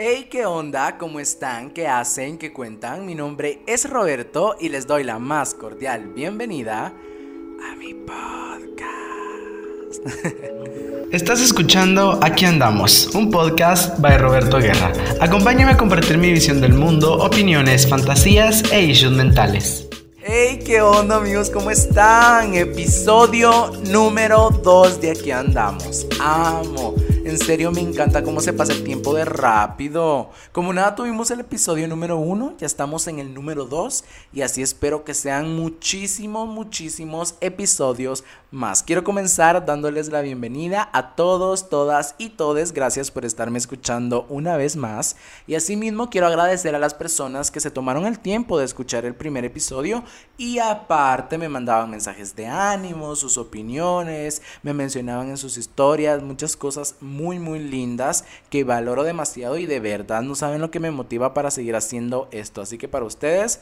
Hey, ¿qué onda? ¿Cómo están? ¿Qué hacen? ¿Qué cuentan? Mi nombre es Roberto y les doy la más cordial bienvenida a mi podcast. Estás escuchando Aquí andamos, un podcast by Roberto Guerra. Acompáñame a compartir mi visión del mundo, opiniones, fantasías e issues mentales. Hey, ¿qué onda amigos? ¿Cómo están? Episodio número 2 de Aquí andamos. Amo en serio me encanta cómo se pasa el tiempo de rápido. Como nada tuvimos el episodio número uno, ya estamos en el número 2 y así espero que sean muchísimos, muchísimos episodios más. Quiero comenzar dándoles la bienvenida a todos, todas y todes. Gracias por estarme escuchando una vez más. Y asimismo quiero agradecer a las personas que se tomaron el tiempo de escuchar el primer episodio y aparte me mandaban mensajes de ánimo, sus opiniones, me mencionaban en sus historias, muchas cosas muy lindas que valoro demasiado y de verdad no saben lo que me motiva para seguir haciendo esto. Así que para ustedes,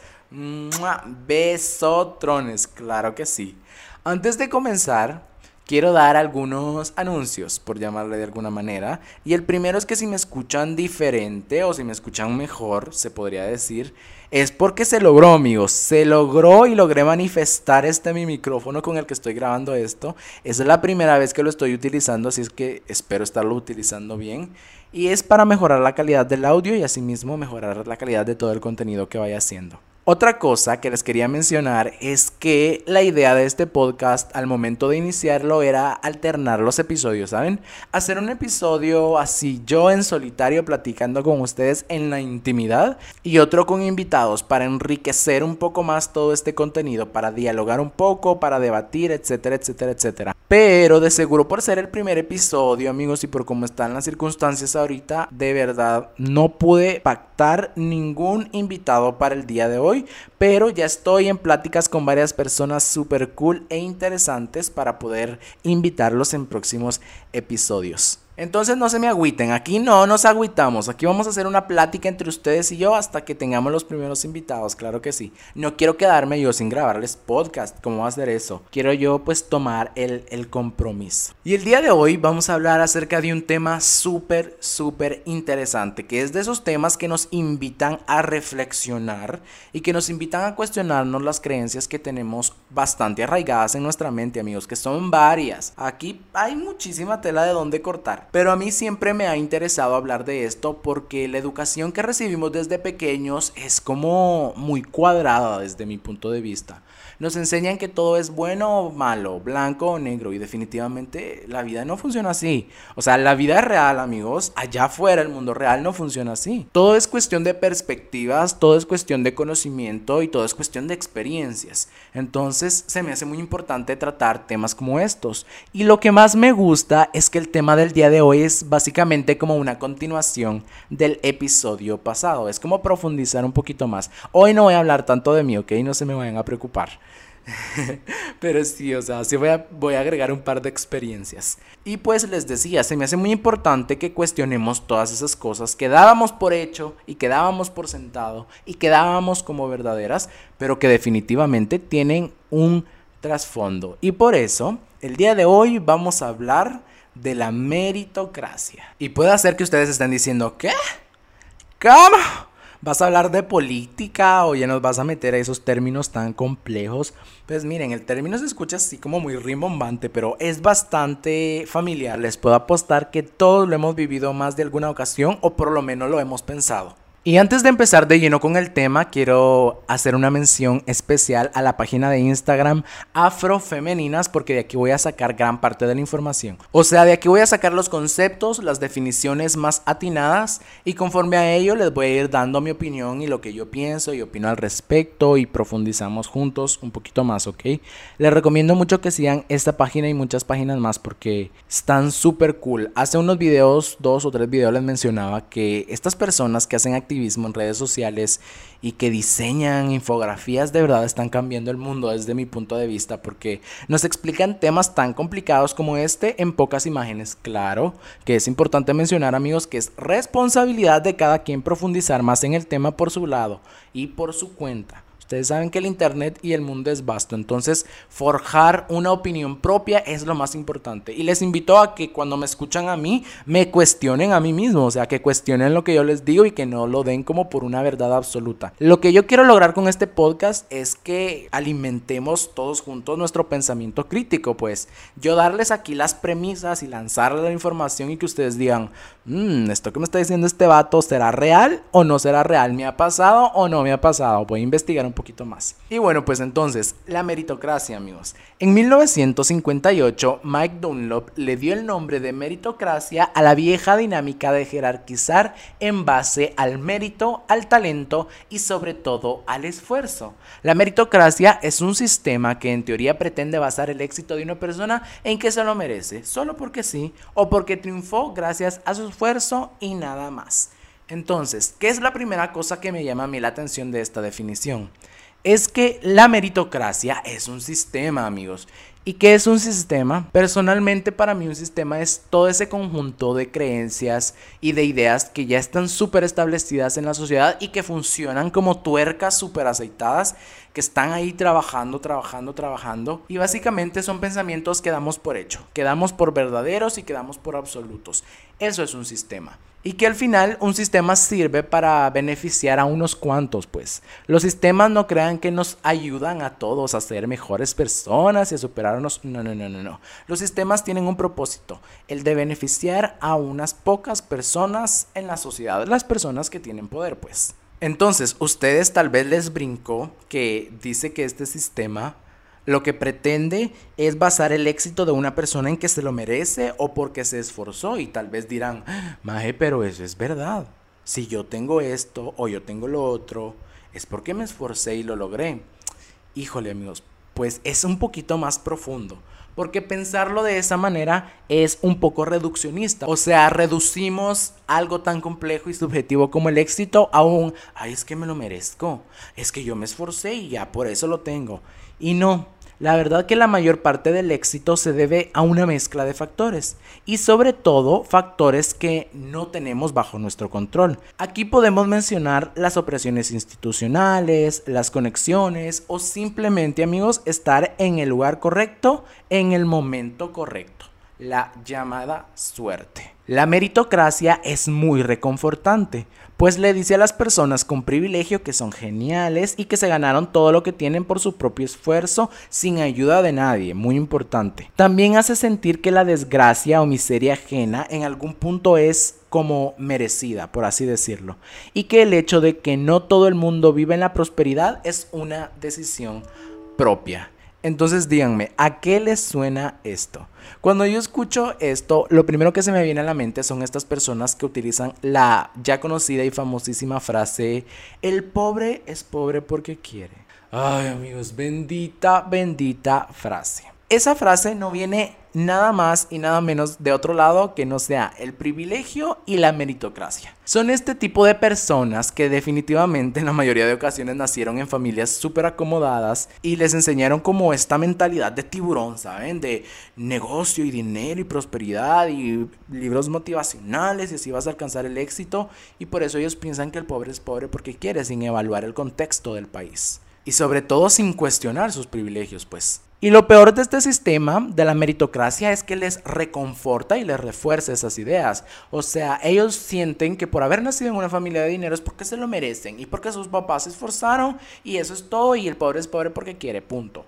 besotrones, claro que sí. Antes de comenzar, quiero dar algunos anuncios, por llamarle de alguna manera. Y el primero es que si me escuchan diferente o si me escuchan mejor, se podría decir, es porque se logró, amigos. Se logró y logré manifestar este mi micrófono con el que estoy grabando esto. Es la primera vez que lo estoy utilizando, así es que espero estarlo utilizando bien. Y es para mejorar la calidad del audio y asimismo mejorar la calidad de todo el contenido que vaya haciendo. Otra cosa que les quería mencionar es que la idea de este podcast al momento de iniciarlo era alternar los episodios, ¿saben? Hacer un episodio así yo en solitario platicando con ustedes en la intimidad y otro con invitados para enriquecer un poco más todo este contenido, para dialogar un poco, para debatir, etcétera, etcétera, etcétera. Pero de seguro por ser el primer episodio, amigos, y por cómo están las circunstancias ahorita, de verdad no pude pactar ningún invitado para el día de hoy pero ya estoy en pláticas con varias personas super cool e interesantes para poder invitarlos en próximos episodios. Entonces no se me agüiten, aquí no nos agüitamos, aquí vamos a hacer una plática entre ustedes y yo hasta que tengamos los primeros invitados, claro que sí. No quiero quedarme yo sin grabarles podcast, ¿cómo va a hacer eso? Quiero yo pues tomar el, el compromiso. Y el día de hoy vamos a hablar acerca de un tema súper, súper interesante, que es de esos temas que nos invitan a reflexionar y que nos invitan a cuestionarnos las creencias que tenemos bastante arraigadas en nuestra mente, amigos, que son varias. Aquí hay muchísima tela de donde cortar. Pero a mí siempre me ha interesado hablar de esto porque la educación que recibimos desde pequeños es como muy cuadrada desde mi punto de vista nos enseñan que todo es bueno o malo, blanco o negro, y definitivamente la vida no funciona así. O sea, la vida real, amigos, allá afuera, el mundo real no funciona así. Todo es cuestión de perspectivas, todo es cuestión de conocimiento y todo es cuestión de experiencias. Entonces, se me hace muy importante tratar temas como estos. Y lo que más me gusta es que el tema del día de hoy es básicamente como una continuación del episodio pasado. Es como profundizar un poquito más. Hoy no voy a hablar tanto de mí, ¿ok? No se me vayan a preocupar. Pero sí, o sea, sí voy a, voy a agregar un par de experiencias. Y pues les decía, se me hace muy importante que cuestionemos todas esas cosas que dábamos por hecho y que dábamos por sentado y que dábamos como verdaderas, pero que definitivamente tienen un trasfondo. Y por eso, el día de hoy vamos a hablar de la meritocracia. Y puede ser que ustedes estén diciendo, ¿qué? ¿Cómo? ¿Vas a hablar de política o ya nos vas a meter a esos términos tan complejos? Pues miren, el término se escucha así como muy rimbombante, pero es bastante familiar. Les puedo apostar que todos lo hemos vivido más de alguna ocasión o por lo menos lo hemos pensado. Y antes de empezar de lleno con el tema, quiero hacer una mención especial a la página de Instagram Afrofemeninas, porque de aquí voy a sacar gran parte de la información. O sea, de aquí voy a sacar los conceptos, las definiciones más atinadas, y conforme a ello les voy a ir dando mi opinión y lo que yo pienso y opino al respecto, y profundizamos juntos un poquito más, ¿ok? Les recomiendo mucho que sigan esta página y muchas páginas más, porque están súper cool. Hace unos videos, dos o tres videos les mencionaba que estas personas que hacen actividades en redes sociales y que diseñan infografías de verdad están cambiando el mundo desde mi punto de vista porque nos explican temas tan complicados como este en pocas imágenes. Claro que es importante mencionar amigos que es responsabilidad de cada quien profundizar más en el tema por su lado y por su cuenta. Ustedes saben que el Internet y el mundo es vasto, entonces forjar una opinión propia es lo más importante. Y les invito a que cuando me escuchan a mí, me cuestionen a mí mismo, o sea, que cuestionen lo que yo les digo y que no lo den como por una verdad absoluta. Lo que yo quiero lograr con este podcast es que alimentemos todos juntos nuestro pensamiento crítico, pues yo darles aquí las premisas y lanzarles la información y que ustedes digan, mmm, esto que me está diciendo este vato, ¿será real o no será real? ¿Me ha pasado o no me ha pasado? Voy a investigar un poquito más. Y bueno, pues entonces, la meritocracia, amigos. En 1958, Mike Dunlop le dio el nombre de meritocracia a la vieja dinámica de jerarquizar en base al mérito, al talento y sobre todo al esfuerzo. La meritocracia es un sistema que en teoría pretende basar el éxito de una persona en que se lo merece, solo porque sí, o porque triunfó gracias a su esfuerzo y nada más. Entonces, ¿qué es la primera cosa que me llama a mí la atención de esta definición? Es que la meritocracia es un sistema, amigos. ¿Y qué es un sistema? Personalmente para mí un sistema es todo ese conjunto de creencias y de ideas que ya están súper establecidas en la sociedad y que funcionan como tuercas súper aceitadas, que están ahí trabajando, trabajando, trabajando. Y básicamente son pensamientos que damos por hecho, que damos por verdaderos y que damos por absolutos. Eso es un sistema y que al final un sistema sirve para beneficiar a unos cuantos, pues. Los sistemas no crean que nos ayudan a todos a ser mejores personas y a superarnos. No, no, no, no, no. Los sistemas tienen un propósito, el de beneficiar a unas pocas personas en la sociedad, las personas que tienen poder, pues. Entonces, ustedes tal vez les brincó que dice que este sistema lo que pretende es basar el éxito de una persona en que se lo merece o porque se esforzó y tal vez dirán, Maje, pero eso es verdad. Si yo tengo esto o yo tengo lo otro, es porque me esforcé y lo logré. Híjole amigos, pues es un poquito más profundo. Porque pensarlo de esa manera es un poco reduccionista. O sea, reducimos algo tan complejo y subjetivo como el éxito a un, ay, es que me lo merezco. Es que yo me esforcé y ya por eso lo tengo. Y no, la verdad que la mayor parte del éxito se debe a una mezcla de factores y sobre todo factores que no tenemos bajo nuestro control. Aquí podemos mencionar las opresiones institucionales, las conexiones o simplemente amigos estar en el lugar correcto en el momento correcto. La llamada suerte. La meritocracia es muy reconfortante pues le dice a las personas con privilegio que son geniales y que se ganaron todo lo que tienen por su propio esfuerzo sin ayuda de nadie, muy importante. También hace sentir que la desgracia o miseria ajena en algún punto es como merecida, por así decirlo, y que el hecho de que no todo el mundo vive en la prosperidad es una decisión propia. Entonces díganme, ¿a qué les suena esto? Cuando yo escucho esto, lo primero que se me viene a la mente son estas personas que utilizan la ya conocida y famosísima frase, el pobre es pobre porque quiere. Ay amigos, bendita, bendita frase. Esa frase no viene nada más y nada menos de otro lado que no sea el privilegio y la meritocracia. Son este tipo de personas que definitivamente en la mayoría de ocasiones nacieron en familias súper acomodadas y les enseñaron como esta mentalidad de tiburón, ¿saben? De negocio y dinero y prosperidad y libros motivacionales y así vas a alcanzar el éxito y por eso ellos piensan que el pobre es pobre porque quiere sin evaluar el contexto del país. Y sobre todo sin cuestionar sus privilegios, pues. Y lo peor de este sistema de la meritocracia es que les reconforta y les refuerza esas ideas. O sea, ellos sienten que por haber nacido en una familia de dinero es porque se lo merecen y porque sus papás se esforzaron y eso es todo y el pobre es pobre porque quiere, punto.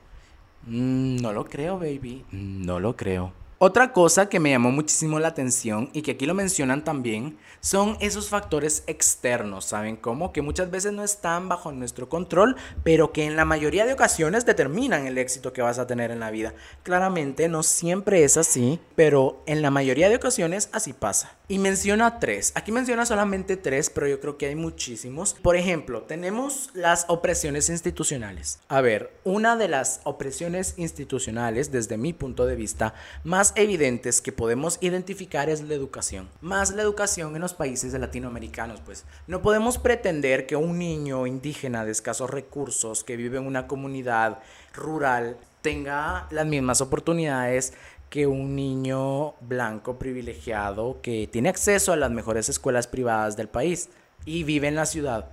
Mm, no lo creo, baby. No lo creo. Otra cosa que me llamó muchísimo la atención y que aquí lo mencionan también son esos factores externos, ¿saben cómo? Que muchas veces no están bajo nuestro control, pero que en la mayoría de ocasiones determinan el éxito que vas a tener en la vida. Claramente no siempre es así, pero en la mayoría de ocasiones así pasa. Y menciona tres. Aquí menciona solamente tres, pero yo creo que hay muchísimos. Por ejemplo, tenemos las opresiones institucionales. A ver, una de las opresiones institucionales, desde mi punto de vista, más evidentes que podemos identificar es la educación. Más la educación en los países latinoamericanos, pues no podemos pretender que un niño indígena de escasos recursos que vive en una comunidad rural tenga las mismas oportunidades que un niño blanco privilegiado que tiene acceso a las mejores escuelas privadas del país y vive en la ciudad.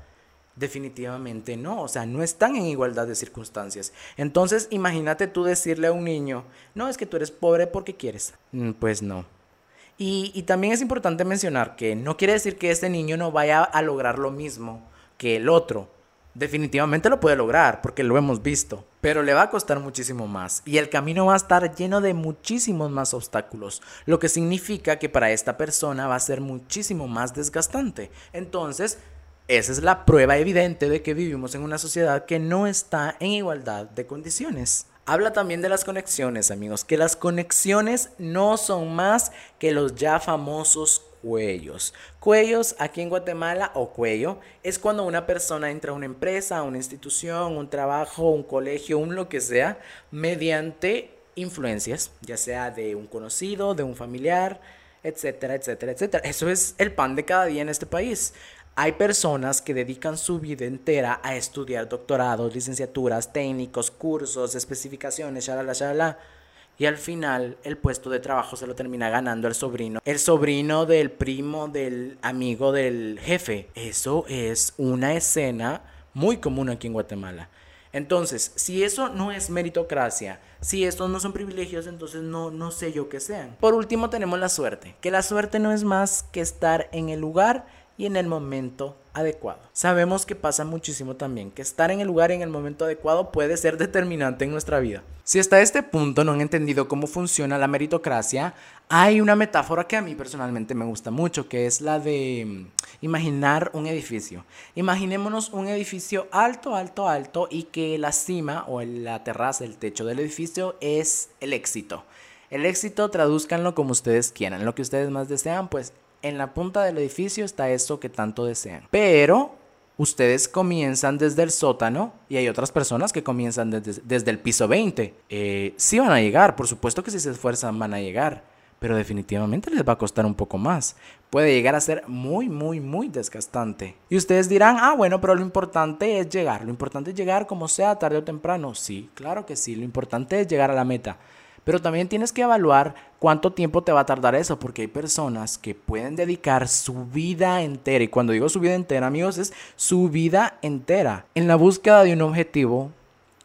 Definitivamente no, o sea, no están en igualdad de circunstancias. Entonces, imagínate tú decirle a un niño, no, es que tú eres pobre porque quieres. Mm, pues no. Y, y también es importante mencionar que no quiere decir que este niño no vaya a lograr lo mismo que el otro. Definitivamente lo puede lograr, porque lo hemos visto, pero le va a costar muchísimo más y el camino va a estar lleno de muchísimos más obstáculos, lo que significa que para esta persona va a ser muchísimo más desgastante. Entonces, esa es la prueba evidente de que vivimos en una sociedad que no está en igualdad de condiciones. Habla también de las conexiones, amigos, que las conexiones no son más que los ya famosos cuellos. Cuellos aquí en Guatemala o cuello es cuando una persona entra a una empresa, a una institución, un trabajo, un colegio, un lo que sea, mediante influencias, ya sea de un conocido, de un familiar, etcétera, etcétera, etcétera. Eso es el pan de cada día en este país. Hay personas que dedican su vida entera a estudiar doctorados, licenciaturas, técnicos, cursos, especificaciones, shalala, shalala. Y al final el puesto de trabajo se lo termina ganando el sobrino. El sobrino del primo del amigo del jefe. Eso es una escena muy común aquí en Guatemala. Entonces, si eso no es meritocracia, si estos no son privilegios, entonces no, no sé yo qué sean. Por último tenemos la suerte, que la suerte no es más que estar en el lugar y en el momento adecuado. Sabemos que pasa muchísimo también, que estar en el lugar en el momento adecuado puede ser determinante en nuestra vida. Si hasta este punto no han entendido cómo funciona la meritocracia, hay una metáfora que a mí personalmente me gusta mucho, que es la de mm, imaginar un edificio. Imaginémonos un edificio alto, alto, alto y que la cima o la terraza, el techo del edificio es el éxito. El éxito traduzcanlo como ustedes quieran, lo que ustedes más desean, pues en la punta del edificio está eso que tanto desean. Pero ustedes comienzan desde el sótano y hay otras personas que comienzan desde, el piso 20. Eh, sí van a llegar, por supuesto que si se esfuerzan van a llegar, pero definitivamente les va a costar un poco más. Puede llegar a ser muy, muy, muy desgastante. Y ustedes dirán, ah, bueno, pero lo importante es llegar. Lo importante es llegar como sea, tarde o temprano. Sí, claro que sí, lo importante es llegar a la meta. Pero también tienes que evaluar cuánto tiempo te va a tardar eso, porque hay personas que pueden dedicar su vida entera, y cuando digo su vida entera, amigos, es su vida entera, en la búsqueda de un objetivo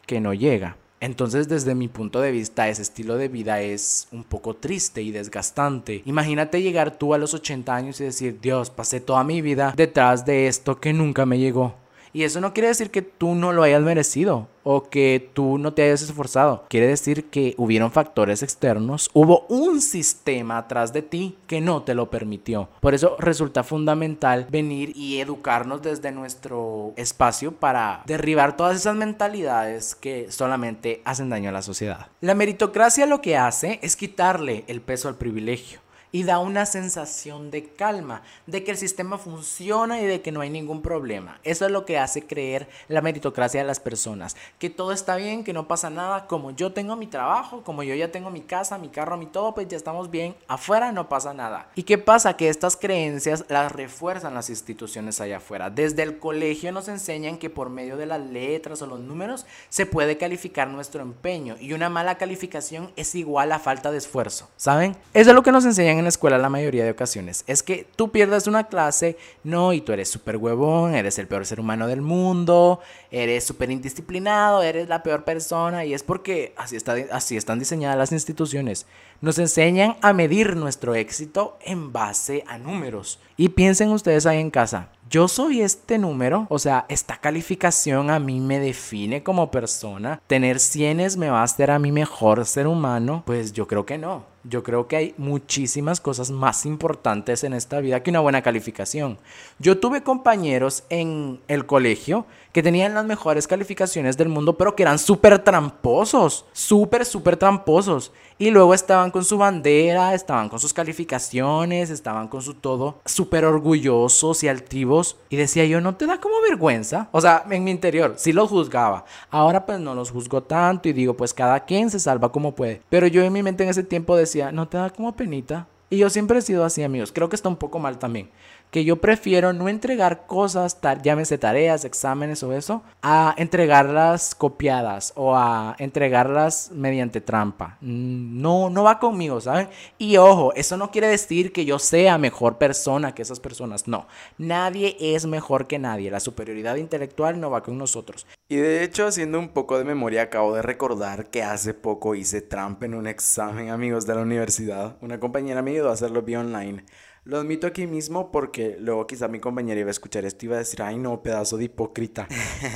que no llega. Entonces, desde mi punto de vista, ese estilo de vida es un poco triste y desgastante. Imagínate llegar tú a los 80 años y decir, Dios, pasé toda mi vida detrás de esto que nunca me llegó. Y eso no quiere decir que tú no lo hayas merecido o que tú no te hayas esforzado. Quiere decir que hubieron factores externos, hubo un sistema atrás de ti que no te lo permitió. Por eso resulta fundamental venir y educarnos desde nuestro espacio para derribar todas esas mentalidades que solamente hacen daño a la sociedad. La meritocracia lo que hace es quitarle el peso al privilegio y da una sensación de calma, de que el sistema funciona y de que no hay ningún problema. Eso es lo que hace creer la meritocracia de las personas, que todo está bien, que no pasa nada, como yo tengo mi trabajo, como yo ya tengo mi casa, mi carro, mi todo, pues ya estamos bien, afuera no pasa nada. ¿Y qué pasa? Que estas creencias las refuerzan las instituciones allá afuera. Desde el colegio nos enseñan que por medio de las letras o los números se puede calificar nuestro empeño y una mala calificación es igual a falta de esfuerzo, ¿saben? Eso es lo que nos enseñan en la escuela la mayoría de ocasiones. Es que tú pierdas una clase, no, y tú eres súper huevón, eres el peor ser humano del mundo, eres súper indisciplinado, eres la peor persona, y es porque así, está, así están diseñadas las instituciones. Nos enseñan a medir nuestro éxito en base a números. Y piensen ustedes ahí en casa, yo soy este número, o sea, esta calificación a mí me define como persona, tener cienes me va a hacer a mí mejor ser humano, pues yo creo que no. Yo creo que hay muchísimas cosas más importantes en esta vida que una buena calificación. Yo tuve compañeros en el colegio que tenían las mejores calificaciones del mundo, pero que eran súper tramposos, súper, súper tramposos. Y luego estaban con su bandera, estaban con sus calificaciones, estaban con su todo, súper orgullosos y altivos. Y decía yo, ¿no te da como vergüenza? O sea, en mi interior, sí los juzgaba. Ahora pues no los juzgo tanto y digo, pues cada quien se salva como puede. Pero yo en mi mente en ese tiempo decía, ¿no te da como penita? Y yo siempre he sido así, amigos. Creo que está un poco mal también. Que yo prefiero no entregar cosas, llámese tareas, exámenes o eso, a entregarlas copiadas o a entregarlas mediante trampa. Mm, no, no va conmigo, ¿saben? Y ojo, eso no quiere decir que yo sea mejor persona que esas personas, no. Nadie es mejor que nadie, la superioridad intelectual no va con nosotros. Y de hecho, haciendo un poco de memoria, acabo de recordar que hace poco hice trampa en un examen, amigos de la universidad. Una compañera me ayudó a hacerlo vía online. Lo admito aquí mismo porque luego quizá mi compañera iba a escuchar esto y iba a decir, ay no, pedazo de hipócrita.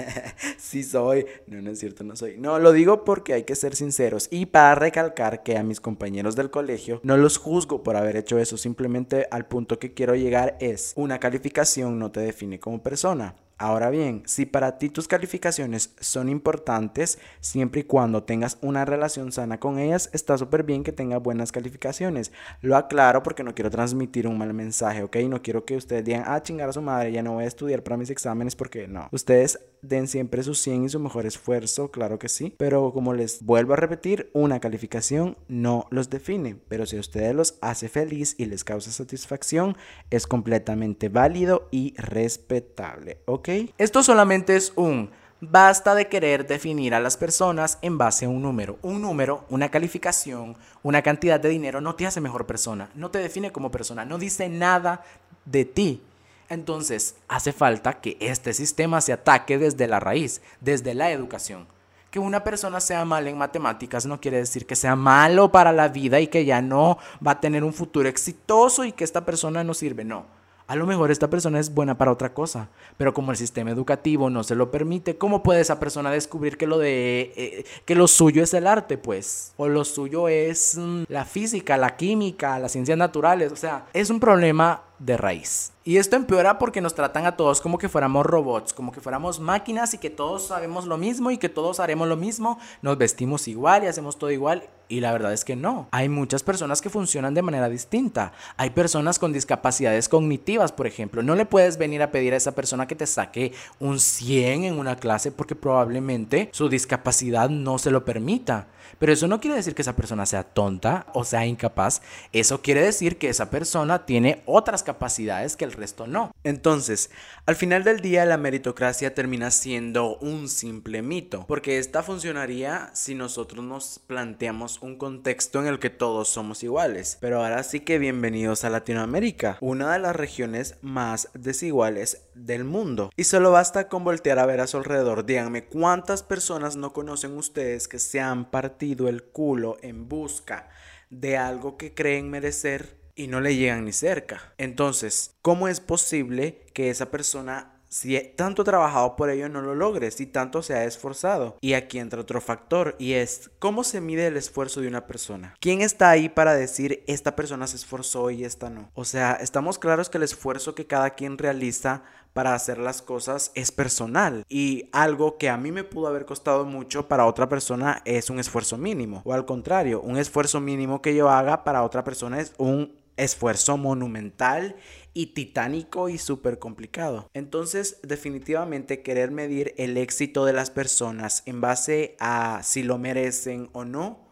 sí soy. No, no es cierto, no soy. No, lo digo porque hay que ser sinceros y para recalcar que a mis compañeros del colegio no los juzgo por haber hecho eso. Simplemente al punto que quiero llegar es, una calificación no te define como persona. Ahora bien, si para ti tus calificaciones son importantes, siempre y cuando tengas una relación sana con ellas, está súper bien que tengas buenas calificaciones. Lo aclaro porque no quiero transmitir un mal mensaje, ¿ok? No quiero que ustedes digan, ah, chingar a su madre, ya no voy a estudiar para mis exámenes porque no. Ustedes den siempre su 100 y su mejor esfuerzo, claro que sí. Pero como les vuelvo a repetir, una calificación no los define. Pero si a ustedes los hace feliz y les causa satisfacción, es completamente válido y respetable, ¿ok? Esto solamente es un... Basta de querer definir a las personas en base a un número. Un número, una calificación, una cantidad de dinero no te hace mejor persona, no te define como persona, no dice nada de ti. Entonces, hace falta que este sistema se ataque desde la raíz, desde la educación. Que una persona sea mala en matemáticas no quiere decir que sea malo para la vida y que ya no va a tener un futuro exitoso y que esta persona no sirve. No a lo mejor esta persona es buena para otra cosa, pero como el sistema educativo no se lo permite, ¿cómo puede esa persona descubrir que lo de eh, que lo suyo es el arte, pues? O lo suyo es mm, la física, la química, las ciencias naturales, o sea, es un problema de raíz. Y esto empeora porque nos tratan a todos como que fuéramos robots, como que fuéramos máquinas y que todos sabemos lo mismo y que todos haremos lo mismo, nos vestimos igual y hacemos todo igual. Y la verdad es que no. Hay muchas personas que funcionan de manera distinta. Hay personas con discapacidades cognitivas, por ejemplo. No le puedes venir a pedir a esa persona que te saque un 100 en una clase porque probablemente su discapacidad no se lo permita. Pero eso no quiere decir que esa persona sea tonta o sea incapaz. Eso quiere decir que esa persona tiene otras capacidades que el resto no. Entonces, al final del día la meritocracia termina siendo un simple mito, porque esta funcionaría si nosotros nos planteamos un contexto en el que todos somos iguales. Pero ahora sí que bienvenidos a Latinoamérica, una de las regiones más desiguales del mundo. Y solo basta con voltear a ver a su alrededor. Díganme cuántas personas no conocen ustedes que se han partido el culo en busca de algo que creen merecer y no le llegan ni cerca. Entonces, ¿cómo es posible que esa persona si tanto trabajado por ello no lo logre, si tanto se ha esforzado. Y aquí entra otro factor y es cómo se mide el esfuerzo de una persona. ¿Quién está ahí para decir esta persona se esforzó y esta no? O sea, estamos claros que el esfuerzo que cada quien realiza para hacer las cosas es personal y algo que a mí me pudo haber costado mucho para otra persona es un esfuerzo mínimo o al contrario, un esfuerzo mínimo que yo haga para otra persona es un esfuerzo monumental y titánico y súper complicado. Entonces, definitivamente querer medir el éxito de las personas en base a si lo merecen o no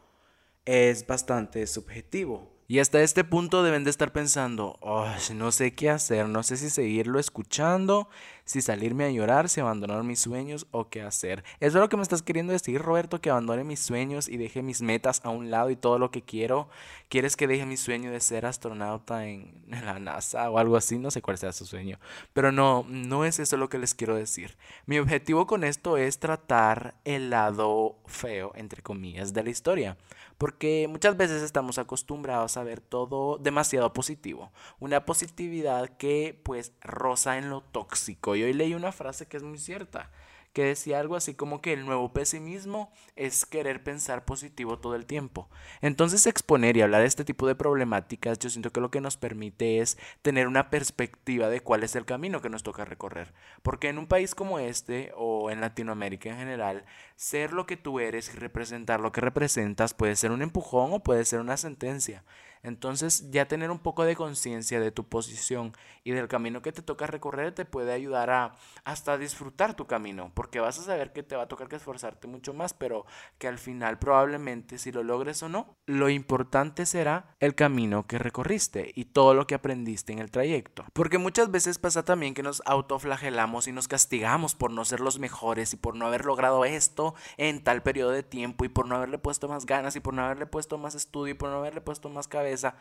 es bastante subjetivo. Y hasta este punto deben de estar pensando, no sé qué hacer, no sé si seguirlo escuchando, si salirme a llorar, si abandonar mis sueños o qué hacer. ¿Eso es lo que me estás queriendo decir, Roberto? Que abandone mis sueños y deje mis metas a un lado y todo lo que quiero. ¿Quieres que deje mi sueño de ser astronauta en la NASA o algo así? No sé cuál sea su sueño. Pero no, no es eso lo que les quiero decir. Mi objetivo con esto es tratar el lado feo, entre comillas, de la historia porque muchas veces estamos acostumbrados a ver todo demasiado positivo, una positividad que pues roza en lo tóxico. Y hoy leí una frase que es muy cierta que decía algo así como que el nuevo pesimismo es querer pensar positivo todo el tiempo. Entonces exponer y hablar de este tipo de problemáticas yo siento que lo que nos permite es tener una perspectiva de cuál es el camino que nos toca recorrer. Porque en un país como este o en Latinoamérica en general, ser lo que tú eres y representar lo que representas puede ser un empujón o puede ser una sentencia. Entonces ya tener un poco de conciencia de tu posición y del camino que te toca recorrer te puede ayudar a hasta disfrutar tu camino, porque vas a saber que te va a tocar que esforzarte mucho más, pero que al final probablemente si lo logres o no, lo importante será el camino que recorriste y todo lo que aprendiste en el trayecto. Porque muchas veces pasa también que nos autoflagelamos y nos castigamos por no ser los mejores y por no haber logrado esto en tal periodo de tiempo y por no haberle puesto más ganas y por no haberle puesto más estudio y por no haberle puesto más cabeza. natureza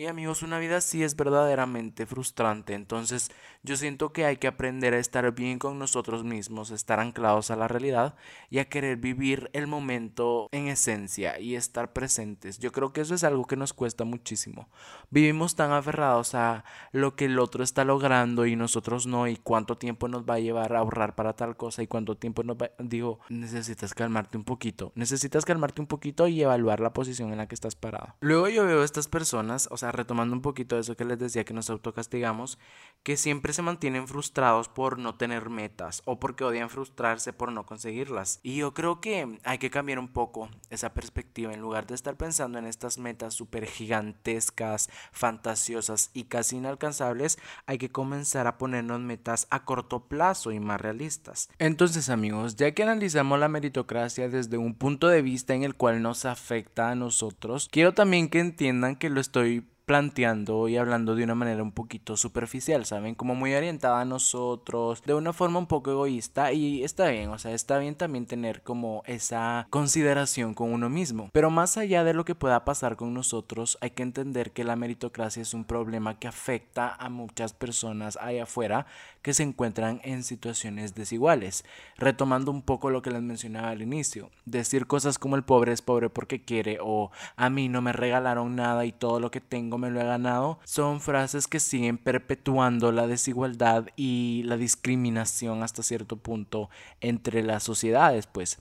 Y amigos, una vida así es verdaderamente frustrante. Entonces yo siento que hay que aprender a estar bien con nosotros mismos, estar anclados a la realidad y a querer vivir el momento en esencia y estar presentes. Yo creo que eso es algo que nos cuesta muchísimo. Vivimos tan aferrados a lo que el otro está logrando y nosotros no y cuánto tiempo nos va a llevar a ahorrar para tal cosa y cuánto tiempo nos va... Digo, necesitas calmarte un poquito. Necesitas calmarte un poquito y evaluar la posición en la que estás parado. Luego yo veo a estas personas, o sea, retomando un poquito eso que les decía que nos autocastigamos, que siempre se mantienen frustrados por no tener metas o porque odian frustrarse por no conseguirlas. Y yo creo que hay que cambiar un poco esa perspectiva. En lugar de estar pensando en estas metas súper gigantescas, fantasiosas y casi inalcanzables, hay que comenzar a ponernos metas a corto plazo y más realistas. Entonces amigos, ya que analizamos la meritocracia desde un punto de vista en el cual nos afecta a nosotros, quiero también que entiendan que lo estoy planteando y hablando de una manera un poquito superficial, ¿saben? Como muy orientada a nosotros, de una forma un poco egoísta y está bien, o sea, está bien también tener como esa consideración con uno mismo. Pero más allá de lo que pueda pasar con nosotros, hay que entender que la meritocracia es un problema que afecta a muchas personas allá afuera que se encuentran en situaciones desiguales. Retomando un poco lo que les mencionaba al inicio, decir cosas como el pobre es pobre porque quiere o a mí no me regalaron nada y todo lo que tengo me lo he ganado, son frases que siguen perpetuando la desigualdad y la discriminación hasta cierto punto entre las sociedades, pues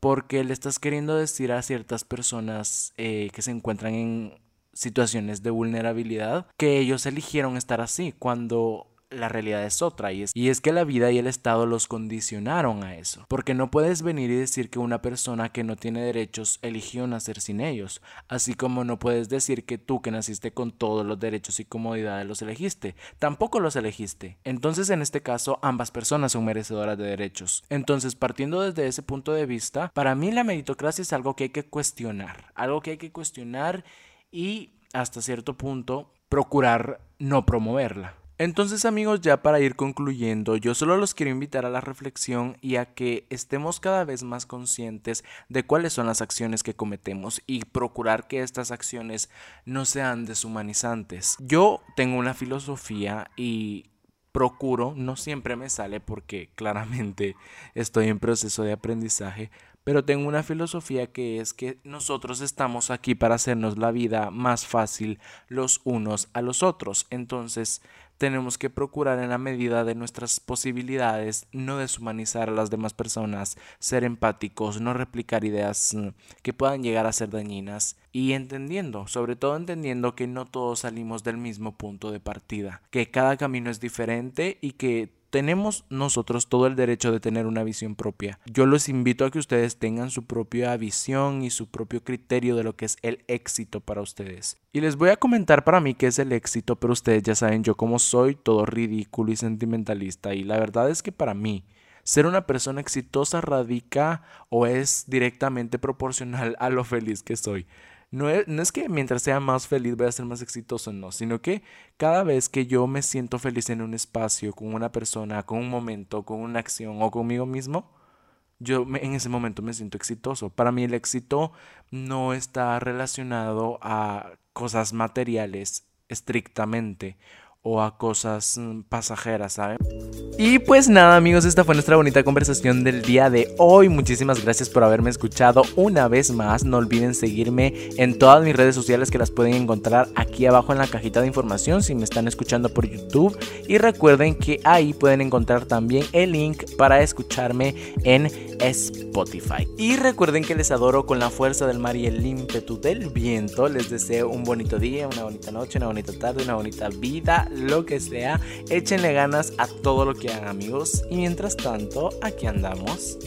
porque le estás queriendo decir a ciertas personas eh, que se encuentran en situaciones de vulnerabilidad que ellos eligieron estar así cuando la realidad es otra y es, y es que la vida y el Estado los condicionaron a eso. Porque no puedes venir y decir que una persona que no tiene derechos eligió nacer sin ellos, así como no puedes decir que tú que naciste con todos los derechos y comodidades los elegiste, tampoco los elegiste. Entonces en este caso ambas personas son merecedoras de derechos. Entonces partiendo desde ese punto de vista, para mí la meritocracia es algo que hay que cuestionar, algo que hay que cuestionar y hasta cierto punto procurar no promoverla. Entonces amigos, ya para ir concluyendo, yo solo los quiero invitar a la reflexión y a que estemos cada vez más conscientes de cuáles son las acciones que cometemos y procurar que estas acciones no sean deshumanizantes. Yo tengo una filosofía y procuro, no siempre me sale porque claramente estoy en proceso de aprendizaje, pero tengo una filosofía que es que nosotros estamos aquí para hacernos la vida más fácil los unos a los otros. Entonces, tenemos que procurar en la medida de nuestras posibilidades no deshumanizar a las demás personas, ser empáticos, no replicar ideas mm, que puedan llegar a ser dañinas y entendiendo, sobre todo entendiendo que no todos salimos del mismo punto de partida, que cada camino es diferente y que tenemos nosotros todo el derecho de tener una visión propia. Yo los invito a que ustedes tengan su propia visión y su propio criterio de lo que es el éxito para ustedes. Y les voy a comentar para mí qué es el éxito, pero ustedes ya saben yo cómo soy, todo ridículo y sentimentalista. Y la verdad es que para mí, ser una persona exitosa radica o es directamente proporcional a lo feliz que soy. No es, que mientras sea más feliz voy a ser más exitoso, no, sino que cada vez que yo me siento feliz en un espacio, con una persona, con un momento, con una acción o conmigo mismo, yo en ese momento me siento exitoso. Para mí el éxito no está relacionado a cosas materiales estrictamente o a cosas mm, pasajeras, ¿saben? Y pues nada amigos, esta fue nuestra bonita conversación del día de hoy. Muchísimas gracias por haberme escuchado una vez más. No olviden seguirme en todas mis redes sociales que las pueden encontrar aquí abajo en la cajita de información si me están escuchando por YouTube. Y recuerden que ahí pueden encontrar también el link para escucharme en Spotify. Y recuerden que les adoro con la fuerza del mar y el ímpetu del viento. Les deseo un bonito día, una bonita noche, una bonita tarde, una bonita vida, lo que sea. Échenle ganas a todo lo que amigos. Y mientras tanto, aquí andamos.